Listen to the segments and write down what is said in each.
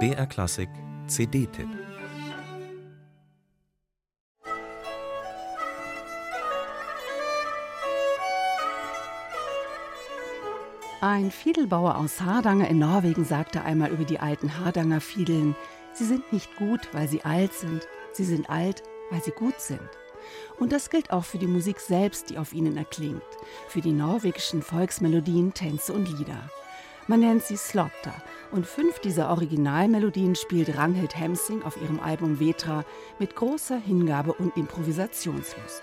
BR Klassik CD-Tipp Ein Fiedelbauer aus Hardanger in Norwegen sagte einmal über die alten Hardanger Fiedeln, sie sind nicht gut, weil sie alt sind, sie sind alt, weil sie gut sind. Und das gilt auch für die Musik selbst, die auf ihnen erklingt, für die norwegischen Volksmelodien, Tänze und Lieder. Man nennt sie Slotter und fünf dieser Originalmelodien spielt Ranghild Hemsing auf ihrem Album Vetra mit großer Hingabe und Improvisationslust.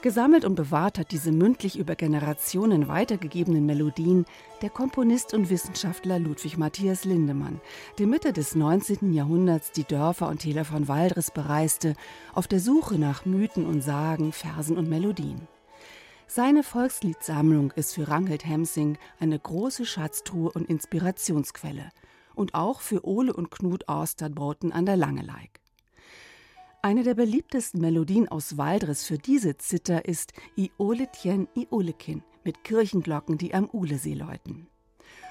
Gesammelt und bewahrt hat diese mündlich über Generationen weitergegebenen Melodien der Komponist und Wissenschaftler Ludwig Matthias Lindemann, der Mitte des 19. Jahrhunderts die Dörfer und Täler von Waldres bereiste, auf der Suche nach Mythen und Sagen, Versen und Melodien. Seine Volksliedsammlung ist für Ranghild Hemsing eine große Schatztruhe und Inspirationsquelle und auch für Ole und Knut Austadboten an der Langeleik. Eine der beliebtesten Melodien aus Waldres für diese Zither ist Ioletjen Iolekin mit Kirchenglocken, die am Ulesee läuten.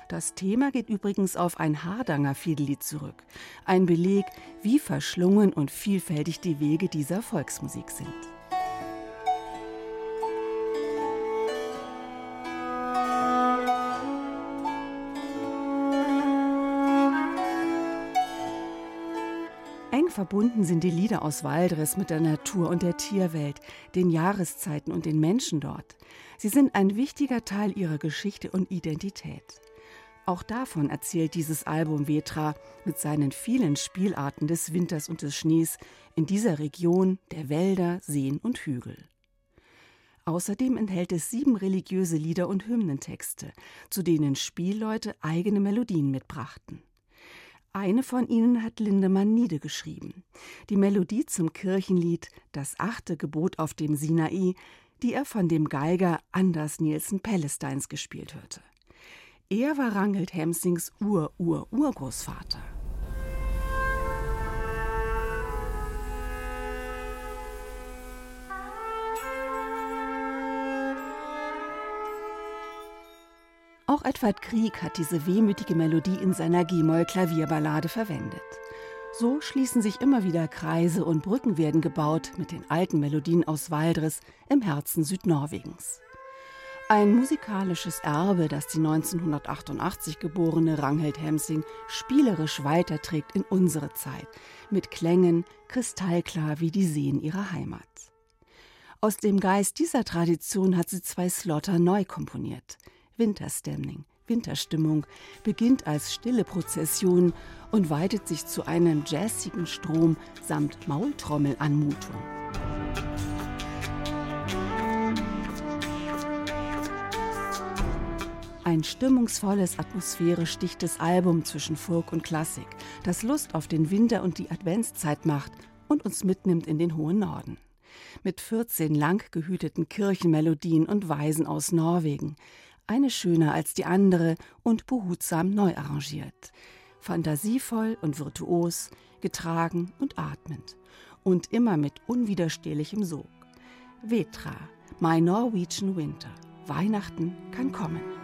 Das Thema geht übrigens auf ein Hardanger Fiedellied zurück. Ein Beleg, wie verschlungen und vielfältig die Wege dieser Volksmusik sind. Eng verbunden sind die Lieder aus Waldres mit der Natur und der Tierwelt, den Jahreszeiten und den Menschen dort. Sie sind ein wichtiger Teil ihrer Geschichte und Identität. Auch davon erzählt dieses Album Vetra mit seinen vielen Spielarten des Winters und des Schnees in dieser Region der Wälder, Seen und Hügel. Außerdem enthält es sieben religiöse Lieder und Hymnentexte, zu denen Spielleute eigene Melodien mitbrachten. Eine von ihnen hat Lindemann niedergeschrieben. Die Melodie zum Kirchenlied Das achte Gebot auf dem Sinai, die er von dem Geiger Anders Nielsen Pellesteins gespielt hörte. Er war Rangelt Hemsings Ur-Ur-Urgroßvater. Auch Edward Krieg hat diese wehmütige Melodie in seiner G-Moll-Klavierballade verwendet. So schließen sich immer wieder Kreise und Brücken werden gebaut mit den alten Melodien aus Waldres im Herzen Südnorwegens. Ein musikalisches Erbe, das die 1988 geborene Ranghild Hemsing spielerisch weiterträgt in unsere Zeit, mit Klängen kristallklar wie die Seen ihrer Heimat. Aus dem Geist dieser Tradition hat sie zwei Slotter neu komponiert – Winterstemming, Winterstimmung, beginnt als stille Prozession und weitet sich zu einem jazzigen Strom samt Maultrommelanmutung. Ein stimmungsvolles, atmosphärisch dichtes Album zwischen Folk und Klassik, das Lust auf den Winter und die Adventszeit macht und uns mitnimmt in den hohen Norden. Mit 14 lang gehüteten Kirchenmelodien und Weisen aus Norwegen, eine schöner als die andere und behutsam neu arrangiert. Fantasievoll und virtuos, getragen und atmend. Und immer mit unwiderstehlichem Sog. Vetra, My Norwegian Winter. Weihnachten kann kommen.